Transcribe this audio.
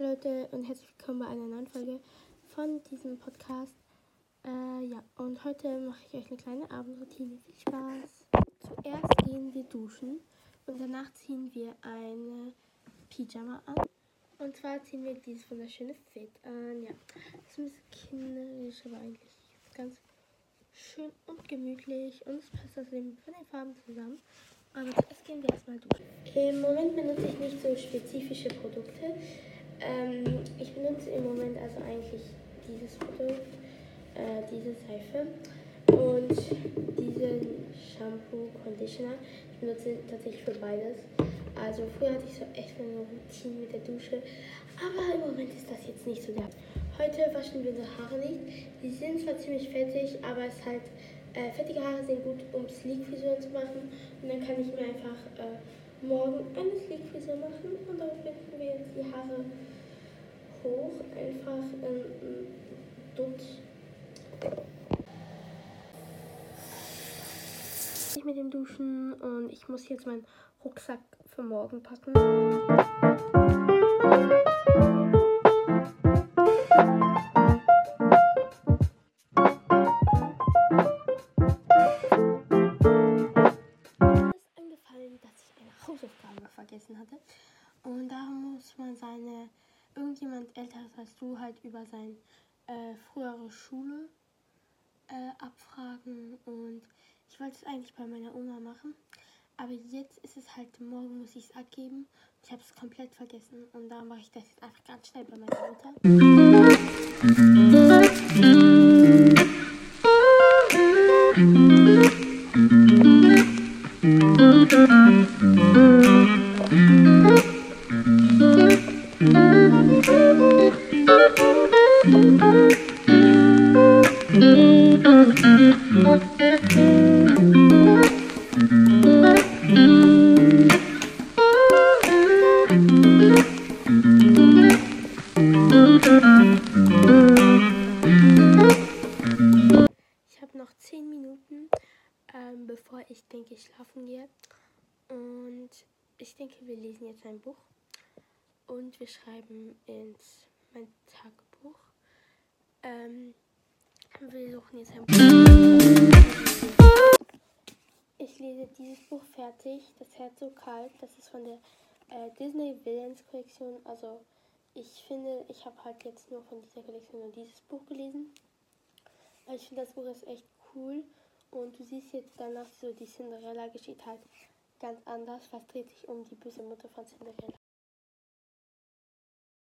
Leute und herzlich willkommen bei einer neuen Folge von diesem Podcast. Äh, ja, und heute mache ich euch eine kleine Abendroutine. Viel Spaß. Zuerst gehen wir duschen und danach ziehen wir eine Pyjama an. Und zwar ziehen wir dieses wunderschöne Fit an. Ja, das ist ein bisschen kinderisch, aber eigentlich ganz schön und gemütlich und es passt außerdem von den Farben zusammen. Aber zuerst gehen wir erstmal duschen. Im Moment benutze ich nicht so spezifische Produkte. Ähm, ich benutze im Moment also eigentlich dieses Produkt, äh, diese Seife und diesen Shampoo, Conditioner. Ich benutze tatsächlich für beides. Also früher hatte ich so echt eine Routine mit der Dusche, aber im Moment ist das jetzt nicht so der. Heute waschen wir unsere Haare nicht. Die sind zwar ziemlich fettig, aber es halt äh, fettige Haare sind gut, um Sleek-Frisuren zu machen. Und dann kann ich mir einfach äh, morgen eine Sleek-Frisur machen und dann binden wir jetzt die Haare hoch, einfach in Dutt. Ich mit dem Duschen und ich muss jetzt meinen Rucksack für morgen packen. Hausaufgabe vergessen hatte. Und da muss man seine, irgendjemand älteres als du halt über seine äh, frühere Schule äh, abfragen. Und ich wollte es eigentlich bei meiner Oma machen. Aber jetzt ist es halt, morgen muss ich es abgeben. Ich habe es komplett vergessen. Und da mache ich das jetzt einfach ganz schnell bei meiner Mutter. Ich habe ich denke, ich schlafen gehe. Und ich denke, wir lesen jetzt ein Buch. Und wir schreiben ins mein Tagebuch. Ähm, wir suchen jetzt ein Buch. Ich lese dieses Buch fertig. Das Herz so kalt. Das ist von der äh, Disney Villains Kollektion. Also ich finde, ich habe halt jetzt nur von dieser Kollektion nur dieses Buch gelesen. Aber ich finde, das Buch ist echt cool. Und du siehst jetzt danach so, die Cinderella geschieht halt ganz anders. Was dreht sich um die böse Mutter von Cinderella?